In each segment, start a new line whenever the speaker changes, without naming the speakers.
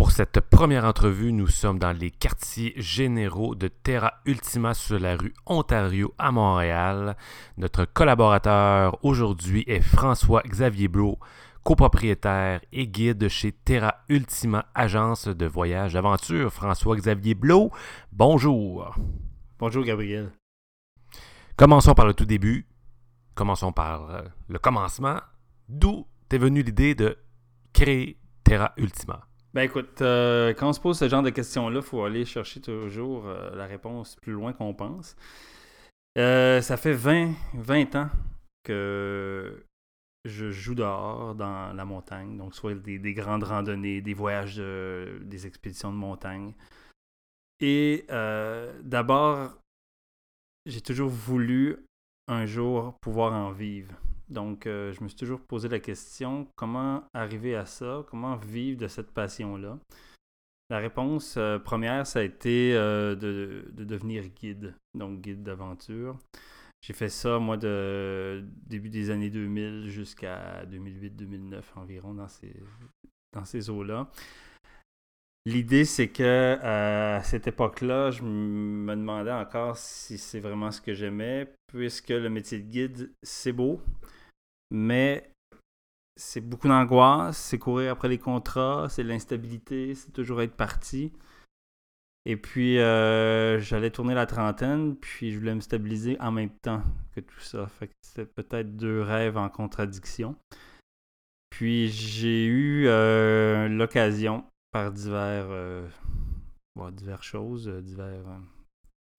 Pour cette première entrevue, nous sommes dans les quartiers généraux de Terra Ultima sur la rue Ontario à Montréal. Notre collaborateur aujourd'hui est François-Xavier Blot, copropriétaire et guide chez Terra Ultima, agence de voyage d'aventure. François-Xavier Blot, bonjour.
Bonjour Gabriel.
Commençons par le tout début. Commençons par euh, le commencement. D'où t'es venue l'idée de créer Terra Ultima?
Ben écoute, euh, quand on se pose ce genre de questions-là, il faut aller chercher toujours euh, la réponse plus loin qu'on pense. Euh, ça fait 20, 20 ans que je joue dehors dans la montagne, donc soit des, des grandes randonnées, des voyages, des expéditions de montagne. Et d'abord, j'ai toujours voulu un jour pouvoir en vivre. Donc, euh, je me suis toujours posé la question, comment arriver à ça? Comment vivre de cette passion-là? La réponse euh, première, ça a été euh, de, devenir guide, donc guide d'aventure. J'ai fait ça, moi, de début des années 2000 jusqu'à 2008-2009 environ, dans ces, dans ces eaux-là. L'idée, c'est que à cette époque-là, je me demandais encore si c'est vraiment ce que j'aimais, puisque le métier de guide, c'est beau, mais c'est beaucoup d'angoisse, c'est courir après les contrats, c'est l'instabilité, c'est toujours être parti. Et puis, euh, j'allais tourner la trentaine, puis je voulais me stabiliser en même temps que tout ça. Fait que c'était peut-être deux rêves en contradiction. Puis, j'ai eu euh, l'occasion, par divers, euh, divers choses, divers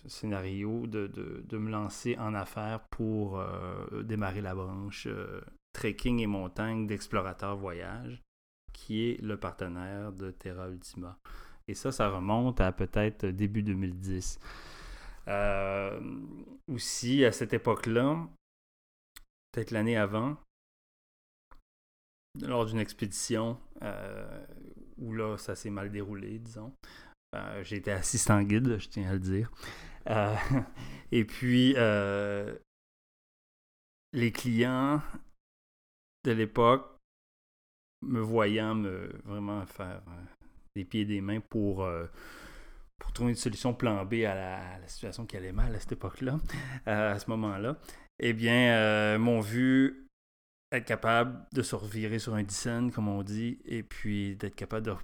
scénario de, de, me lancer en affaires pour euh, démarrer la branche euh, trekking et montagne d'Explorateur Voyage, qui est le partenaire de Terra Ultima. Et ça, ça remonte à peut-être début 2010. Euh, aussi, à cette époque-là, peut-être l'année avant, lors d'une expédition où là, ça s'est mal déroulé, disons. été assistant guide, je tiens à le dire. Euh, et puis, euh, les clients de l'époque, me voyant me vraiment faire euh, des pieds et des mains pour, pour trouver une solution plan B à la, situation qui allait mal à cette époque-là, à ce moment-là, eh bien, m'ont vu être capable de se revirer sur un dissent, comme on dit, et puis d'être capable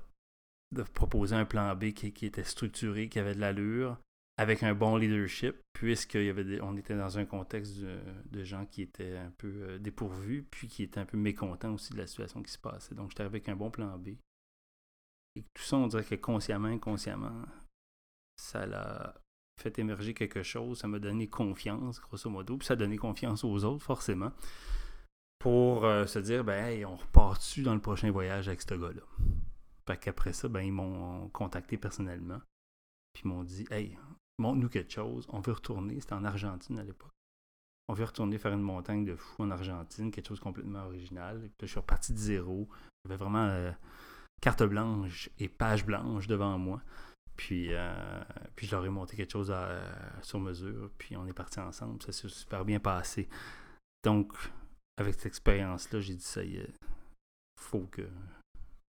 de, proposer un plan B qui, était structuré, qui avait de l'allure, avec un bon leadership, puisqu'on on était dans un contexte de, gens qui étaient un peu euh, dépourvus, puis qui étaient un peu mécontents aussi de la situation qui se passait. Donc, j'étais avec un bon plan B. Et tout ça, on dirait que consciemment, inconsciemment, ça l'a fait émerger quelque chose, ça m'a donné confiance, grosso modo, puis ça a donné confiance aux autres, forcément, pour euh, se dire, ben, hey, on repart dessus dans le prochain voyage avec ce gars-là? Fait qu'après ça, ben, ils m'ont contacté personnellement, puis m'ont dit, hey, montre-nous quelque chose, on veut retourner, c'était en Argentine à l'époque. On veut retourner faire une montagne de fou en Argentine, quelque chose complètement original. Je suis reparti de zéro. J'avais vraiment euh, carte blanche et page blanche devant moi. Puis, euh, puis je leur ai monté quelque chose sur mesure. Puis on est parti ensemble. Ça s'est super bien passé. Donc, avec cette expérience-là, j'ai dit ça y est, faut que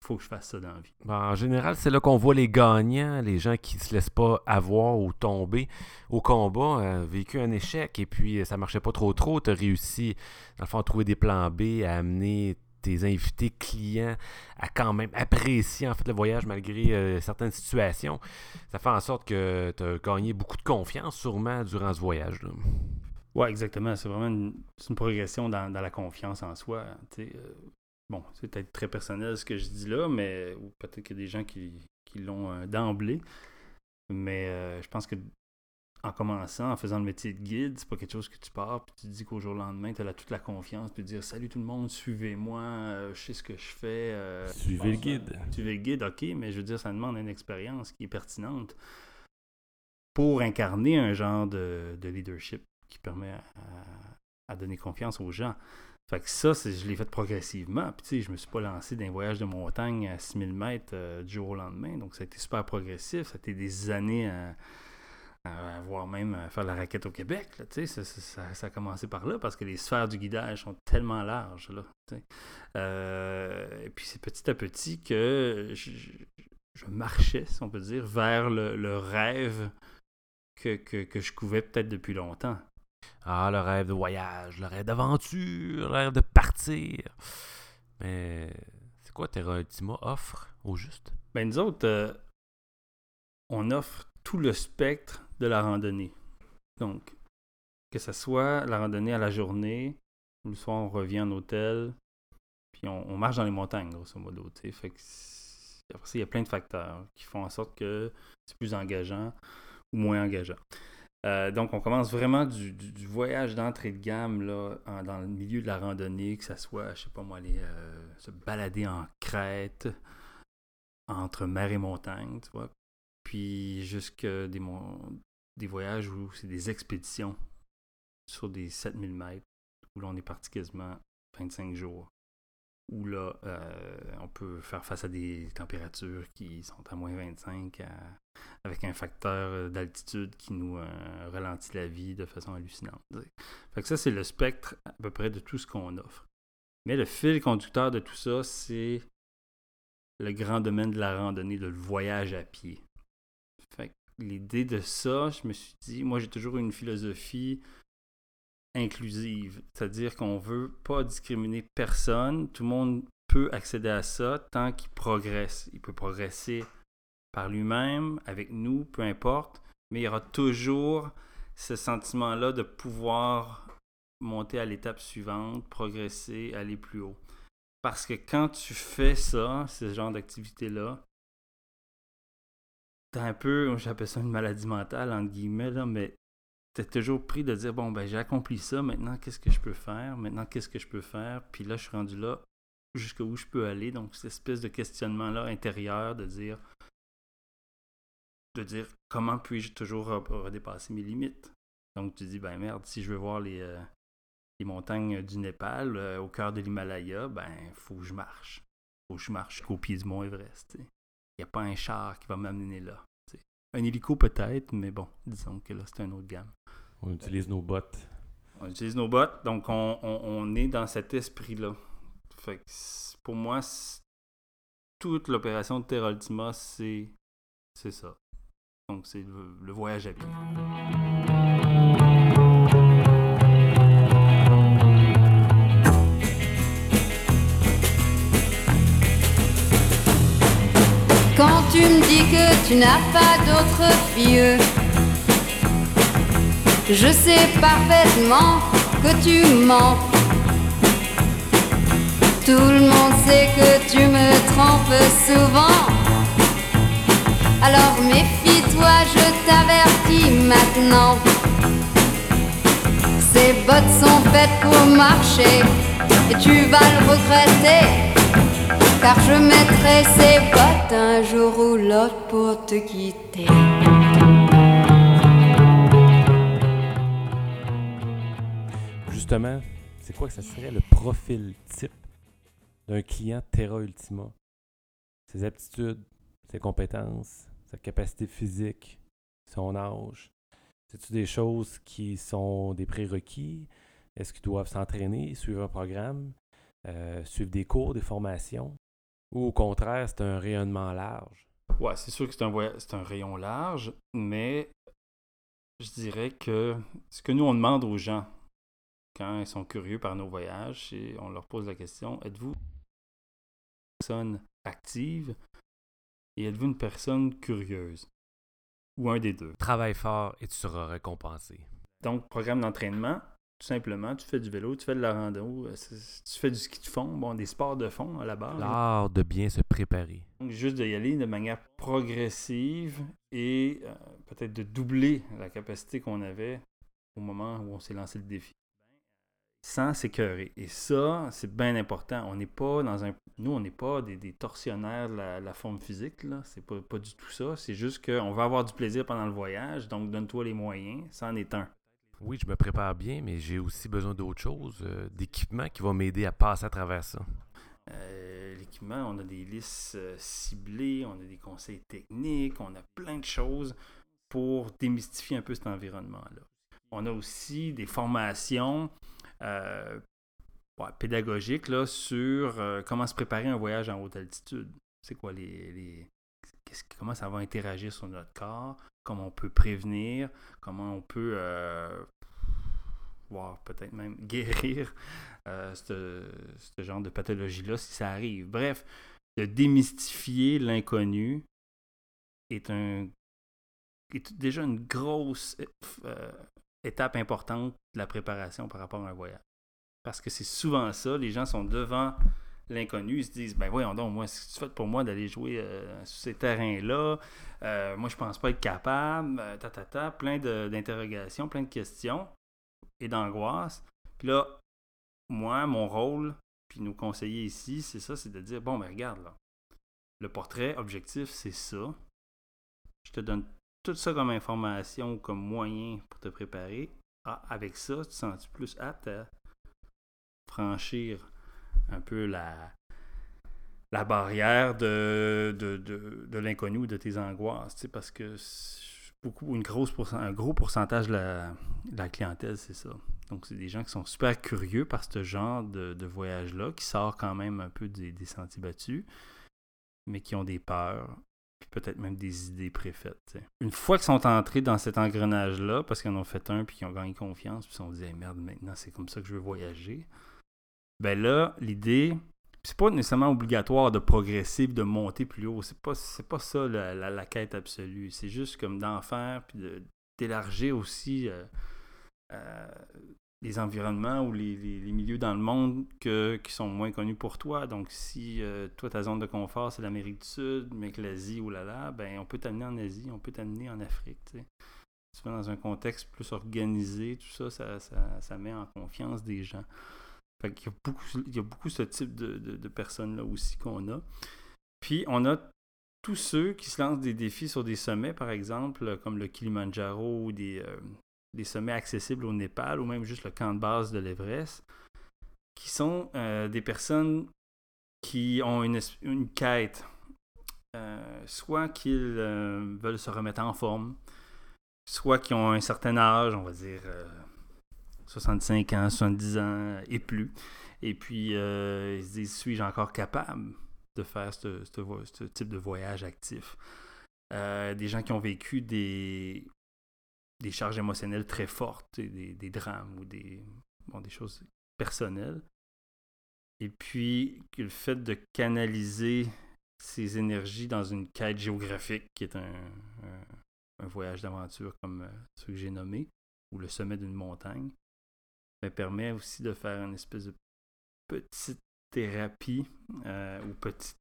faut que je fasse ça dans la vie.
en général, c'est là qu'on voit les gagnants, les gens qui ne se laissent pas avoir ou tomber au combat, euh, vécu un échec et puis euh, ça marchait pas trop trop. Tu as réussi, dans le fond, à trouver des plans B, à amener tes invités clients à quand même apprécier en fait le voyage malgré euh, certaines situations. Ça fait en sorte que tu as gagné beaucoup de confiance sûrement durant ce voyage. -là.
Oui, exactement. C'est vraiment une, une progression dans, dans, la confiance en soi. Euh, Bon, c'est peut-être très personnel ce que je dis là, mais ou peut-être qu'il y a des gens qui, l'ont euh, d'emblée. Mais euh, je pense que en commençant, en faisant le métier de guide, c'est pas quelque chose que tu pars puis tu te dis qu'au jour au lendemain, tu as toute la confiance puis dire salut tout le monde, suivez-moi, euh, je sais ce que je fais.
suivez le guide.
Suivez le guide, ok, mais je veux dire, ça demande une expérience qui est pertinente pour incarner un genre de, leadership qui permet à donner confiance aux gens. Fait que ça, je l'ai fait progressivement. Puis, tu sais, je me suis pas lancé d'un voyage de montagne à 6000 mètres euh, du jour au lendemain. Donc, ça a été super progressif. Ça a été des années à, à, voir même faire la raquette au Québec. tu sais, ça, a commencé par là parce que les sphères du guidage sont tellement larges. Euh, et puis, c'est petit à petit que je marchais, si on peut dire, vers le, rêve que, que, je couvais peut-être depuis longtemps.
Ah, le rêve de voyage, le rêve d'aventure, le rêve de partir. Mais c'est quoi Terra Ultima offre au juste?
Ben nous autres, euh, on offre tout le spectre de la randonnée. Donc, que ce soit la randonnée à la journée, le soir on revient en hôtel, puis on, marche dans les montagnes, grosso modo. Après ça, il y a plein de facteurs qui font en sorte que c'est plus engageant ou moins engageant. Euh, donc, on commence vraiment du, voyage d'entrée de gamme dans le milieu de la randonnée, que ce soit, je sais pas moi, aller euh, se balader en crête entre mer et montagne, tu vois. Puis jusque des, des voyages où c'est des expéditions sur des 7000 mètres, où l'on est parti quasiment 25 jours où là, euh, on peut faire face à des températures qui sont à moins 25 avec un facteur euh, d'altitude qui nous euh, ralentit la vie de façon hallucinante. Que ça, c'est le spectre à peu près de tout ce qu'on offre. Mais le fil conducteur de tout ça, c'est le grand domaine de la randonnée, de le voyage à pied. L'idée de ça, je me suis dit, moi j'ai toujours une philosophie inclusive, c'est-à-dire qu'on veut pas discriminer personne, tout le monde peut accéder à ça tant qu'il progresse. Il peut progresser par lui-même, avec nous, peu importe, mais il y aura toujours ce sentiment-là de pouvoir monter à l'étape suivante, progresser, aller plus haut. Parce que quand tu fais ça, ce genre d'activité-là, t'as un peu, j'appelle ça une maladie mentale, entre guillemets, là, mais t'es toujours pris de dire bon ben j'ai accompli ça, maintenant qu'est-ce que je peux faire, maintenant qu'est-ce que je peux faire, puis là je suis rendu là jusqu'où je peux aller, donc cette espèce de questionnement là intérieur de dire de dire comment puis-je toujours redépasser mes limites? Donc tu dis ben merde, si je veux voir les, euh, montagnes du Népal euh, au cœur de l'Himalaya, ben faut que je marche. Faut que je marche jusqu'au pied du mont Everest. Il n'y a pas un char qui va m'amener là. Un hélico peut-être, mais bon, disons que là, c'est un autre gamme.
On utilise nos bottes.
On utilise nos bottes, donc on, est dans cet esprit-là. Fait que pour moi, toute l'opération de Terra Ultima, c'est ça. Donc c'est le, le voyage à pied.
Tu me dis que tu n'as pas d'autre fille, je sais parfaitement que tu mens. Tout le monde sait que tu me trompes souvent. Alors méfie-toi, je t'avertis maintenant. Ces bottes sont faites pour marcher et tu vas le regretter car je mettrai ces bottes un jour ou l'autre pour te quitter.
Justement, c'est quoi que ça serait le profil type d'un client Terra Ultima? Ses aptitudes, ses compétences, sa capacité physique, son âge. C'est-tu des choses qui sont des prérequis? Est-ce qu'ils doivent s'entraîner, suivre un programme, euh, suivre des cours, des formations? Ou au contraire, c'est un rayonnement large?
Ouais, c'est sûr que c'est un, c'est un rayon large, mais je dirais que ce que nous, on demande aux gens quand ils sont curieux par nos voyages, et on leur pose la question êtes-vous une personne active et êtes-vous une personne curieuse? Ou un des deux.
Travaille fort et tu seras récompensé.
Donc, programme d'entraînement, tout simplement, tu fais du vélo, tu fais de la rando, euh, tu fais du ski de fond, bon, des sports de fond à la base.
L'art de bien se préparer.
Donc, juste d'y aller de manière progressive et euh, peut-être de doubler la capacité qu'on avait au moment où on s'est lancé le défi. Sans s'écœurer. Et ça, c'est bien important. On n'est pas dans un. Nous, on n'est pas des, torsionnaires de la, forme physique, là. C'est pas, pas du tout ça. C'est juste qu'on va avoir du plaisir pendant le voyage, donc donne-toi les moyens. Ça en est un.
Oui, je me prépare bien, mais j'ai aussi besoin d'autre chose, euh, d'équipement qui va m'aider à passer à travers ça.
Euh, l'équipement, on a des listes euh, ciblées, on a des conseils techniques, on a plein de choses pour démystifier un peu cet environnement-là. On a aussi des formations pédagogiques là, sur comment se préparer un voyage en haute altitude. C'est quoi les, comment ça va interagir sur notre corps, comment on peut prévenir, comment on peut, euh, voire peut-être même guérir euh, ce genre de pathologie-là si ça arrive. Bref, de démystifier l'inconnu est, un, est déjà une grosse euh, étape importante de la préparation par rapport à un voyage. Parce que c'est souvent ça, les gens sont devant l'inconnu, ils se disent ben voyons donc, moi, c'est fait pour moi d'aller jouer euh, sur ces terrains-là. Euh, moi, je pense pas être capable. ta, ta, ta, plein d'interrogations, plein de questions et d'angoisse. Puis là, moi, mon rôle, puis nous conseiller ici, c'est ça, c'est de dire bon, mais regarde là. Le portrait objectif, c'est ça. Je te donne tout ça comme information, comme moyen pour te préparer. Ah, avec ça, tu te sens plus apte à franchir un peu la, la barrière de, de, de, l'inconnu ou de tes angoisses. Parce que beaucoup, une grosse un gros pourcentage de la, la clientèle, c'est ça. Donc, c'est des gens qui sont super curieux par ce genre de, de voyage-là, qui sort quand même un peu des, des sentiers battus, mais qui ont des peurs, puis peut-être même des idées préfaites. Une fois qu'ils sont entrés dans cet engrenage-là, parce qu'ils en ont fait un, puis qu'ils ont gagné confiance, puis ils se sont dit merde, maintenant c'est comme ça que je veux voyager. Ben là, l'idée, c'est pas nécessairement obligatoire de progresser de monter plus haut. C'est pas, pas ça la, quête absolue. C'est juste comme d'en faire, puis d'élargir aussi euh, euh, les environnements ou les, milieux dans le monde que, qui sont moins connus pour toi. Donc, si euh, toi, ta zone de confort, c'est l'Amérique du Sud, mais que l'Asie, ou là là, ben, on peut t'amener en Asie, on peut t'amener en Afrique. Tu dans un contexte plus organisé, tout ça ça, ça, ça, met en confiance des gens. Qu'il y a beaucoup, il y a beaucoup ce type de, personnes-là aussi qu'on a. Puis, on a tous ceux qui se lancent des défis sur des sommets, par exemple, comme le Kilimanjaro ou des, euh, des sommets accessibles au Népal ou même juste le camp de base de l'Everest, qui sont euh, des personnes qui ont une, une quête, euh, soit qu'ils veulent se remettre en forme, soit qui ont un certain âge, on va dire 65 ans, 70 ans et plus, et puis ils se disent suis-je encore capable de faire ce, type de voyage actif? des gens qui ont vécu des, charges émotionnelles très fortes, des, drames ou des, choses personnelles. Et puis, le fait de canaliser ces énergies dans une quête géographique, qui est un, un, voyage d'aventure comme euh, ce que j'ai nommé, ou le sommet d'une montagne, me permet aussi de faire une espèce de petite thérapie euh, ou petit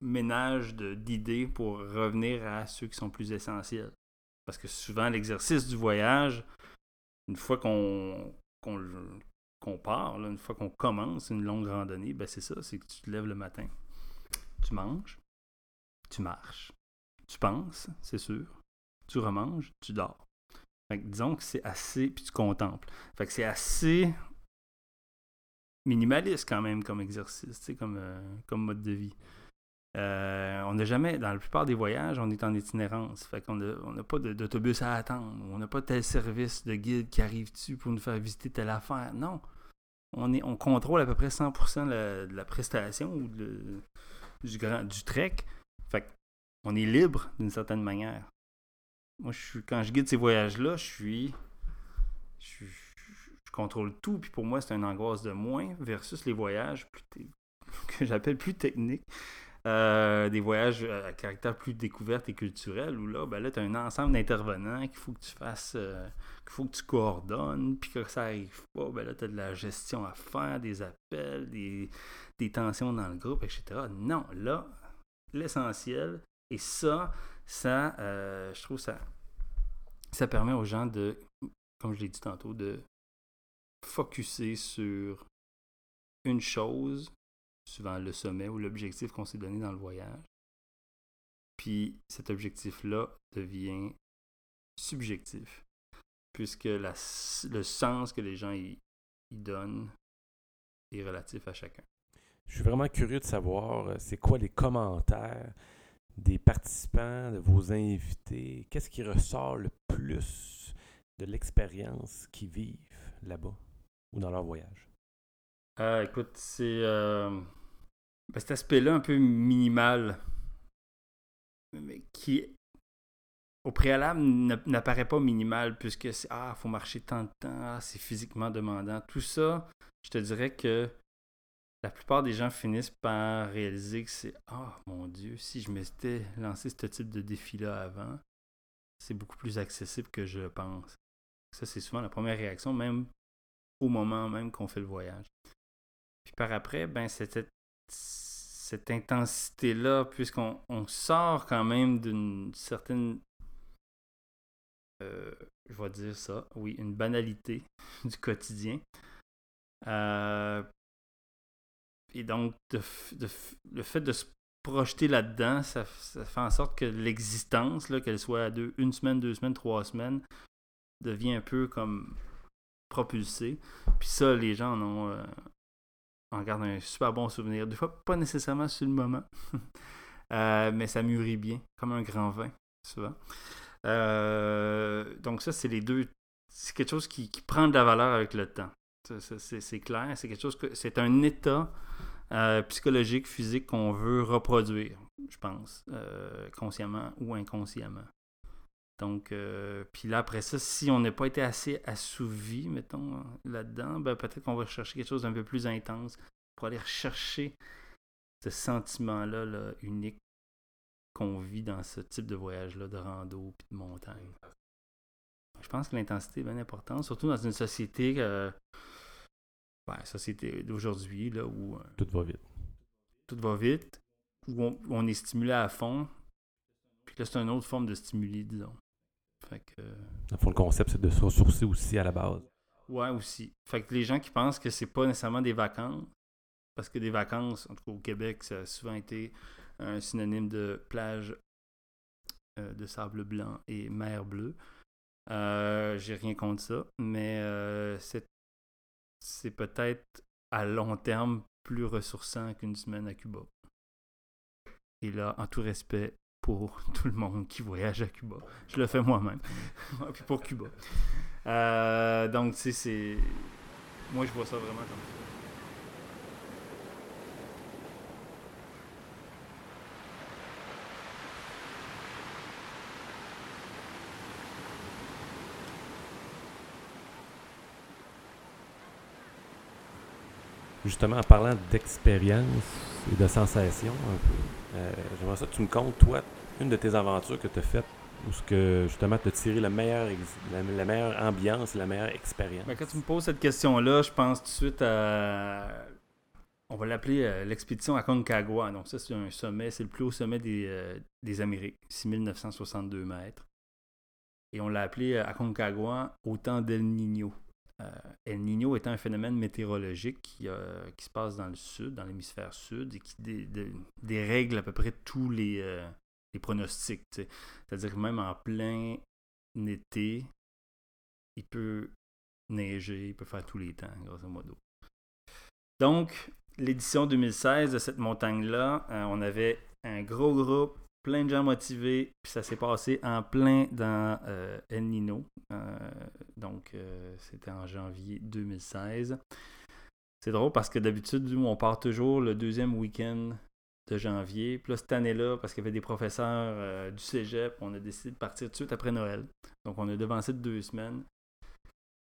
ménage d'idées pour revenir à ceux qui sont plus essentiels. Parce que souvent, l'exercice du voyage, une fois qu'on part, une fois qu'on commence une longue randonnée, ben c'est ça, c'est que tu te lèves le matin. Tu manges, tu marches, tu penses, c'est sûr, tu remanges, tu dors. Fait disons que c'est assez, puis tu contemples. Fait que c'est assez minimaliste quand même comme exercice, comme, euh, comme mode de vie. Euh, on n'a jamais, dans la plupart des voyages, on est en itinérance. Fait qu'on n'a pas d'autobus à attendre. On n'a pas tel service de guide qui arrive dessus pour nous faire visiter telle affaire. Non. On, contrôle à peu près 100% de la prestation ou du, trek. Fait on est libre d'une certaine manière. Moi, je quand je guide ces voyages-là, je suis. Je, contrôle tout. Puis pour moi, c'est une angoisse de moins versus les voyages que j'appelle plus techniques. Euh, des voyages à caractère plus découverte et culturel, où là, ben là, tu as un ensemble d'intervenants qu'il faut que tu fasses, euh, qu'il faut que tu coordonnes, puis que ça arrive pas, ben là, tu as de la gestion à faire, des appels, des, des tensions dans le groupe, etc. Non, là, l'essentiel, et ça, ça, euh, je trouve ça, ça permet aux gens de, comme je l'ai dit tantôt, de focuser sur une chose souvent le sommet ou l'objectif qu'on s'est donné dans le voyage. Puis cet objectif-là devient subjectif, puisque la, le sens que les gens y, donnent est relatif à chacun.
Je suis vraiment curieux de savoir, euh, c'est quoi les commentaires des participants, de vos invités? Qu'est-ce qui ressort le plus de l'expérience qu'ils vivent là-bas ou dans leur voyage?
Euh, écoute, c'est euh, ben, cet aspect-là un peu minimal qui, au préalable, n'apparaît pas minimal puisque c'est Ah, faut marcher tant de temps, ah, c'est physiquement demandant. Tout ça, je te dirais que la plupart des gens finissent par réaliser que c'est Ah, mon Dieu, si je m'étais lancé ce type de défi-là avant, c'est beaucoup plus accessible que je pense. Ça, c'est souvent la première réaction, même au moment même qu'on fait le voyage. Puis par après, ben, cette, cette intensité-là, puisqu'on sort quand même d'une certaine, euh, je vais dire ça, oui, une banalité du quotidien. Euh, et donc, le fait de se projeter là-dedans, ça, fait en sorte que l'existence, qu'elle soit à une semaine, deux semaines, trois semaines, devient un peu comme propulsée. Puis ça, les gens en ont, euh, en gardent un super bon souvenir. Des fois, pas nécessairement sur le moment, euh, mais ça mûrit bien, comme un grand vin, souvent. Euh, donc ça, c'est les deux. C'est quelque chose qui, prend de la valeur avec le temps. C'est clair. C'est quelque chose que c'est un état euh, psychologique, physique qu'on veut reproduire, je pense, euh, consciemment ou inconsciemment. Donc, euh, puis là, après ça, si on n'a pas été assez assouvi, mettons, là-dedans, ben, peut-être qu'on va chercher quelque chose d'un peu plus intense pour aller rechercher ce sentiment-là là, unique qu'on vit dans ce type de voyage-là, de rando puis de montagne. Je pense que l'intensité est bien importante, surtout dans une société ben, société d'aujourd'hui, là, où... Euh,
tout va vite.
Tout va vite, où on, est stimulé à fond. Puis là, c'est une autre forme de stimuli, disons. Fait que...
Dans fond, le concept, c'est de se ressourcer aussi à la base.
Ouais, aussi. Fait que les gens qui pensent que c'est pas nécessairement des vacances, parce que des vacances, en tout cas au Québec, ça a souvent été un synonyme de plage euh, de sable blanc et mer bleue. Euh, J'ai rien contre ça, mais euh, c'est c'est peut-être à long terme plus ressourçant qu'une semaine à Cuba. Et là, en tout respect pour tout le monde qui voyage à Cuba. Je le fais moi-même. Puis pour Cuba. Euh, donc, tu sais, c'est. Moi, je vois ça vraiment comme.
Justement, en parlant d'expérience et de sensation, un peu, euh, j'aimerais ça que tu me comptes, toi, une de tes aventures que tu as faites où ce que justement tu as tiré la meilleure, la, meilleure ambiance, la meilleure expérience.
Ben, quand tu me poses cette question-là, je pense tout de suite à. On va l'appeler euh, l'expédition à Concagua. Donc, ça, c'est un sommet, c'est le plus haut sommet des, euh, Amériques, 6962 mètres. Et on l'a appelé Aconcagua au temps d'El Niño. Euh, El Niño étant un phénomène météorologique qui, qui, se passe dans le sud, dans l'hémisphère sud, et qui dérègle à peu près tous les, euh, pronostics. C'est-à-dire que même en plein été, il peut neiger, il peut faire tous les temps, grosso modo. Donc, l'édition 2016 de cette montagne-là, euh, on avait un gros groupe plein de gens motivés, puis ça s'est passé en plein dans euh, El Nino. Euh, donc, euh, c'était en janvier 2016. C'est drôle parce que d'habitude, nous, on part toujours le deuxième week-end de janvier. Puis là, cette année-là, parce qu'il y avait des professeurs du cégep, on a décidé de partir tout de suite après Noël. Donc, on a devancé de deux semaines.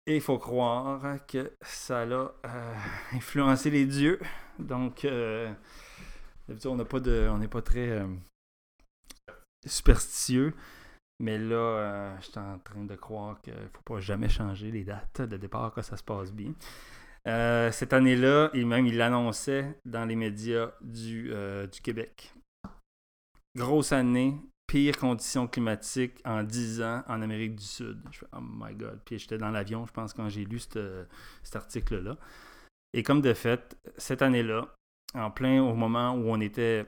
Et il faut croire que ça a influencé les dieux. Donc, d'habitude, on n'a pas de, on n'est pas très superstitieux. Mais là, euh, je suis en train de croire qu'il ne faut pas jamais changer les dates de départ quand ça se passe bien. Euh, cette année-là, et même il l'annonçait dans les médias du, euh, du Québec. Grosse année, pire conditions climatiques en 10 ans en Amérique du Sud. Je fais, oh my god. Puis j'étais dans l'avion, je pense, quand j'ai lu cet article-là. Et comme de fait, cette année-là, en plein au moment où on était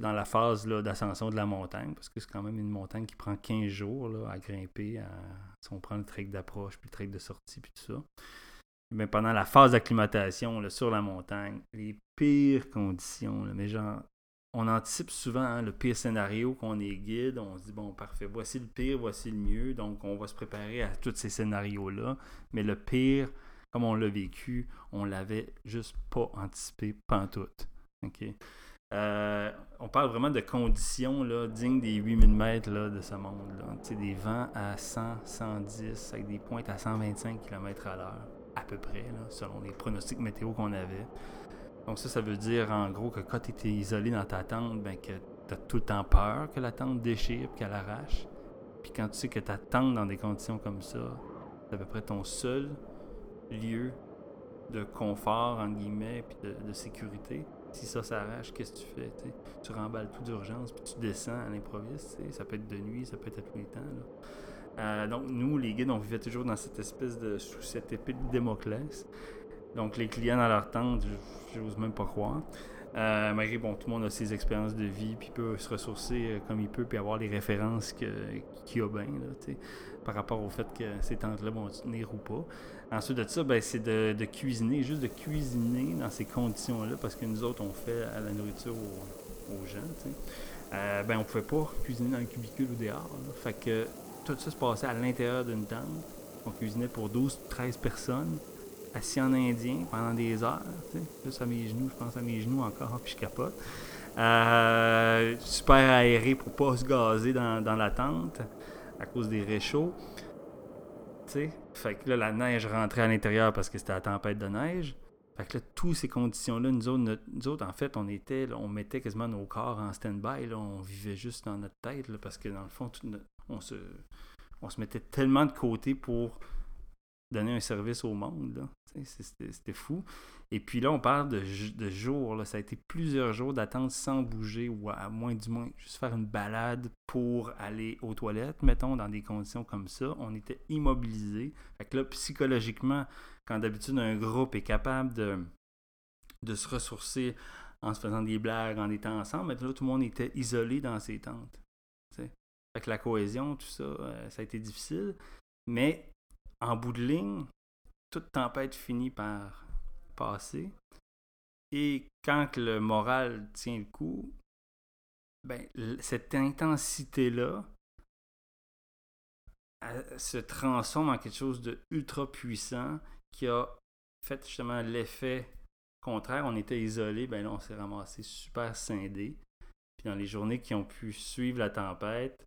dans la phase d'ascension de la montagne, parce que c'est quand même une montagne qui prend 15 jours là, à grimper, si on prend le trek d'approche, puis le trek de sortie, puis tout ça. Mais pendant la phase d'acclimatation sur la montagne, les pires conditions, mais genre, on anticipe souvent hein, le pire scénario qu'on est guide, on se dit bon parfait, voici le pire, voici le mieux, donc on va se préparer à tous ces scénarios-là, mais le pire, comme on l'a vécu, on l'avait juste pas anticipé pantoute. OK? Euh, on parle vraiment de conditions là, dignes des 8000 mètres là, de ce monde. Là. Des vents à 100, 110, avec des pointes à 125 km à l'heure, à peu près, selon les pronostics météo qu'on avait. Donc ça, ça veut dire en gros que quand tu étais isolé dans ta tente, ben, que tu as tout le temps peur que la tente déchire qu'elle arrache. Puis quand tu sais que ta tente dans des conditions comme ça, c'est à peu près ton seul lieu de confort, en guillemets, puis de, sécurité. Si ça s'arrache, qu'est-ce que tu fais? Tu remballes tout d'urgence, puis tu descends à l'improviste. Ça peut être de nuit, ça peut être à tous les temps. Euh, donc, nous, les guides, on vivait toujours dans cette espèce de. sous cette épée de Démoclès. Donc, les clients dans leur tente, j'ose même pas croire. Euh, malgré, bon, tout le monde a ses expériences de vie, puis peut se ressourcer euh, comme il peut, puis avoir les références qu'il a bien, par rapport au fait que ces tentes-là vont tenir ou pas. Ensuite de ça, ben, c'est de, cuisiner, juste de cuisiner dans ces conditions-là, parce que nous autres, on fait la nourriture aux, gens. Euh, ben, on pouvait pas cuisiner dans le cubicule ou dehors. Fait que tout ça se passait à l'intérieur d'une tente. On cuisinait pour 12-13 personnes, assis en indien pendant des heures. Juste à mes genoux, je pense à mes genoux encore, puis je capote. Euh, super aéré pour pas se gazer dans la tente à cause des réchauds. Fait que là, la neige rentrait à l'intérieur parce que c'était la tempête de neige. Fait que là, toutes ces conditions-là, nous autres, en fait, on était, on mettait quasiment nos corps en stand-by. On vivait juste dans notre tête parce que dans le fond, on, se, on se mettait tellement de côté pour donner un service au monde. C'était fou. Et puis là, on parle de, jours. Là. Ça a été plusieurs jours d'attente sans bouger ou à moins du moins juste faire une balade pour aller aux toilettes, mettons, dans des conditions comme ça. On était immobilisés. Fait que là, psychologiquement, quand d'habitude un groupe est capable de, de se ressourcer en se faisant des blagues, en étant ensemble, maintenant tout le monde était isolé dans ses tentes. Fait que la cohésion, tout ça, euh, ça a été difficile. Mais en bout de ligne, toute tempête finit par passer. Et quand le moral tient le coup, ben, cette intensité-là se transforme en quelque chose de ultra puissant qui a fait justement l'effet contraire. On était isolé, ben là, on s'est ramassé super scindé. Puis dans les journées qui ont pu suivre la tempête,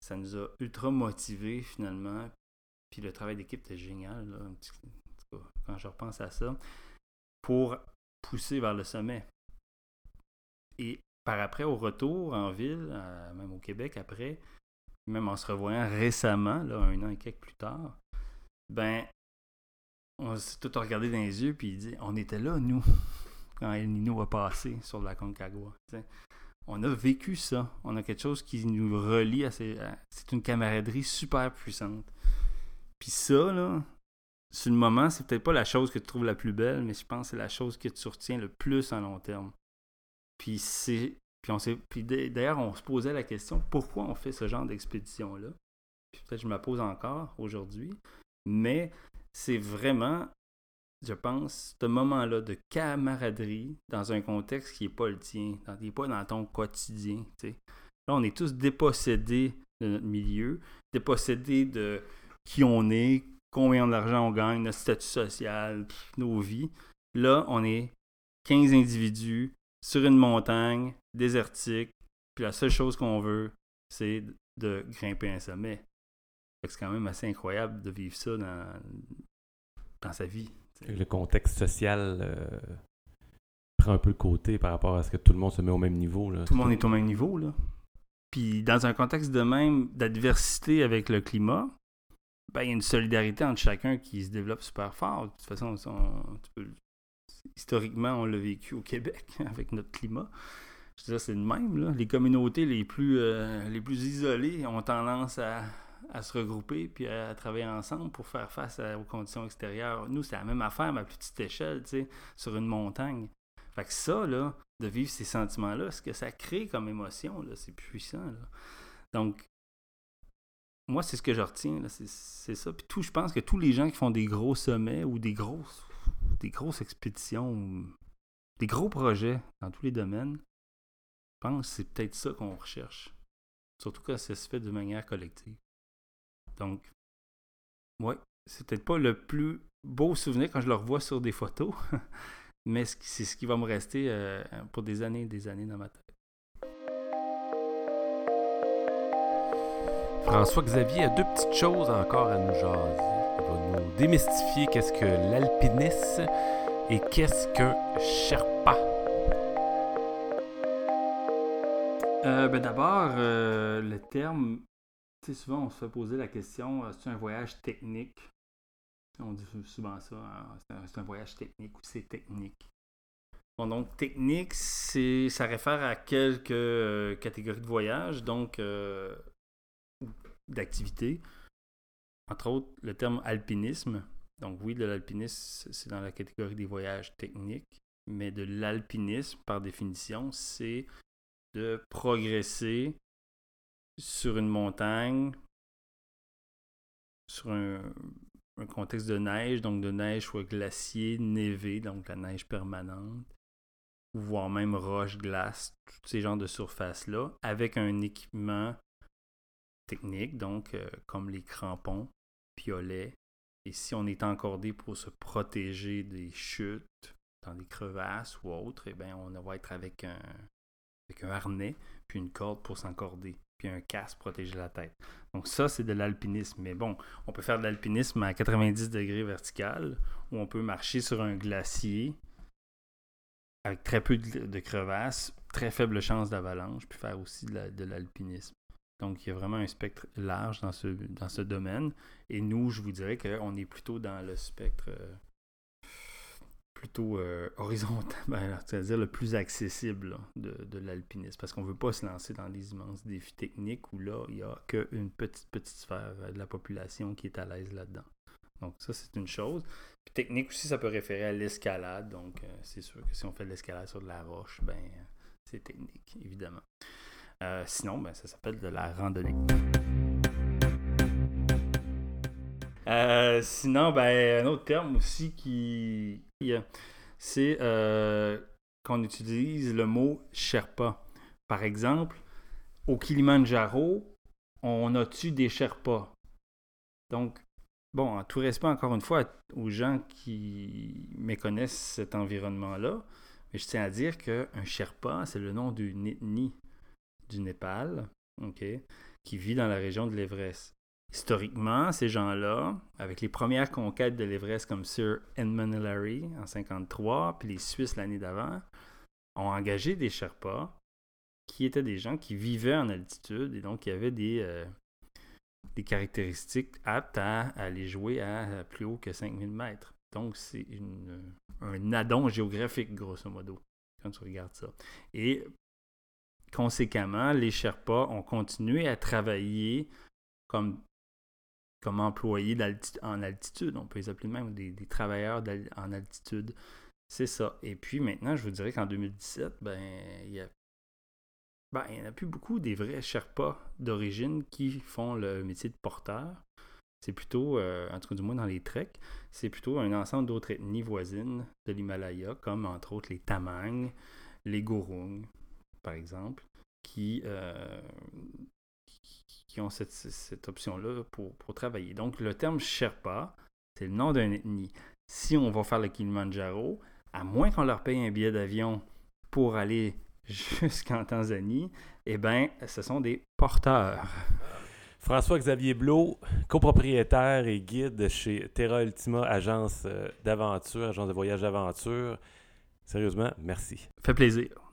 ça nous a ultra motivés finalement. Puis le travail d'équipe était génial, quand je repense à ça, pour pousser vers le sommet. Et par après, au retour en ville, même au Québec après, même en se revoyant récemment, là, un an et quelques plus tard, ben, on s'est tout regardé dans les yeux, puis il dit On était là, nous, quand El Nino a passé sur la Concagua. On a vécu ça. On a quelque chose qui nous relie à ces. C'est une camaraderie super puissante. Puis ça, là, sur le moment, c'est peut-être pas la chose que tu trouves la plus belle, mais je pense que c'est la chose que tu retiens le plus en long terme. Puis c'est. Puis on. Puis d'ailleurs, on se posait la question pourquoi on fait ce genre d'expédition-là? Puis peut-être je me la pose encore aujourd'hui. Mais c'est vraiment, je pense, ce moment-là de camaraderie dans un contexte qui n'est pas le tien, qui n'est pas dans ton quotidien. Là, on est tous dépossédés de notre milieu, dépossédés de qui on est, combien d'argent on gagne, notre statut social, nos vies. Là, on est 15 individus sur une montagne désertique, puis la seule chose qu'on veut, c'est de grimper un sommet. C'est quand même assez incroyable de vivre ça dans, dans sa vie.
Le contexte social euh, prend un peu le côté par rapport à ce que tout le monde se met au même niveau. Là.
Tout le monde est au même niveau. Là. Puis dans un contexte de même d'adversité avec le climat, ben, il y a une solidarité entre chacun qui se développe super fort. De toute façon, historiquement, on l'a vécu au Québec avec notre climat. Je veux c'est le même. Là. Les communautés les plus, euh, les plus isolées ont tendance à, se regrouper puis à, travailler ensemble pour faire face aux conditions extérieures. Nous, c'est la même affaire, mais à plus petite échelle, sur une montagne. Fait que ça, là, de vivre ces sentiments-là, ce que ça crée comme émotion, c'est puissant. Donc, moi, c'est ce que je retiens, c'est ça. Puis tout, je pense que tous les gens qui font des gros sommets ou des grosses, des grosses expéditions, des gros projets dans tous les domaines, je pense que c'est peut-être ça qu'on recherche. Surtout quand ça se fait de manière collective. Donc, ouais, c'est peut-être pas le plus beau souvenir quand je le revois sur des photos, mais c'est ce qui va me rester euh, pour des années et des années dans ma tête.
François-Xavier a deux petites choses encore à nous jaser. Il va nous démystifier qu'est-ce que l'alpinisme et qu'est-ce qu'un Sherpa.
Euh, ben D'abord, euh, le terme, tu sais, souvent on se fait poser la question, c'est un voyage technique? On dit souvent ça, hein, c'est un, voyage technique ou c'est technique? Bon, donc technique, ça réfère à quelques euh, catégories de voyage, donc euh, d'activités. Entre autres, le terme alpinisme. Donc oui, de l'alpinisme, c'est dans la catégorie des voyages techniques, mais de l'alpinisme, par définition, c'est de progresser sur une montagne, sur un, un contexte de neige, donc de neige soit glacier, névé, donc la neige permanente, voire même roche, glace, tous ces genres de surfaces-là, avec un équipement technique, donc euh, comme les crampons, piolets, et si on est encordé pour se protéger des chutes dans des crevasses ou autres, eh bien, on va être avec un, avec un harnais, puis une corde pour s'encorder puis un casque pour protéger la tête. Donc ça, c'est de l'alpinisme. Mais bon, on peut faire de l'alpinisme à 90 degrés vertical, ou on peut marcher sur un glacier avec très peu de, crevasses, très faible chance d'avalanche, puis faire aussi de l'alpinisme. Donc, il y a vraiment un spectre large dans ce, dans ce domaine. Et nous, je vous dirais qu'on est plutôt dans le spectre euh, plutôt euh, horizontal, ben, c'est-à-dire le plus accessible de, l'alpinisme, parce qu'on ne veut pas se lancer dans les immenses défis techniques où là, il n'y a qu'une petite, petite sphère de la population qui est à l'aise là-dedans. Donc ça, c'est une chose. Puis technique aussi, ça peut référer à l'escalade. Donc euh, c'est sûr que si on fait de l'escalade sur de la roche, ben c'est technique, évidemment. Euh, sinon, ben, ça s'appelle de la randonnée. sinon, ben, un autre terme aussi qui, c'est euh, qu'on utilise le mot Sherpa. Par exemple, au Kilimanjaro, on a-tu des Sherpas? Donc, bon, en tout respect, encore une fois, aux gens qui méconnaissent cet environnement-là, mais je tiens à dire qu'un Sherpa, c'est le nom d'une ethnie du Népal, qui vit dans la région de l'Everest historiquement, ces gens-là, avec les premières conquêtes de l'Everest comme Sir Edmund Hillary en 1953, puis les Suisses l'année d'avant, ont engagé des Sherpas qui étaient des gens qui vivaient en altitude et donc qui avaient des, euh, des caractéristiques aptes à, aller jouer à, plus haut que 5000 mètres. Donc, c'est un addon géographique, grosso modo, quand tu regardes ça. Et conséquemment, les Sherpas ont continué à travailler comme employés en altitude. On peut les appeler même des, travailleurs en altitude. C'est ça. Et puis maintenant, je vous dirais qu'en 2017, ben, il y a ben, n'y en a plus beaucoup des vrais Sherpas d'origine qui font le métier de porteur. C'est plutôt, euh, en du moins dans les treks, c'est plutôt un ensemble d'autres ethnies voisines de l'Himalaya, comme entre autres les Tamang, les Gurung, par exemple, qui, euh, qui ont cette, option-là pour, travailler. Donc, le terme Sherpa, c'est le nom d'une ethnie. Si on va faire le Kilimanjaro, à moins qu'on leur paye un billet d'avion pour aller jusqu'en Tanzanie, eh bien, ce sont des porteurs.
François-Xavier Blot, copropriétaire et guide chez Terra Ultima, agence euh, d'aventure, agence de voyage d'aventure. Sérieusement, merci.
Fait plaisir.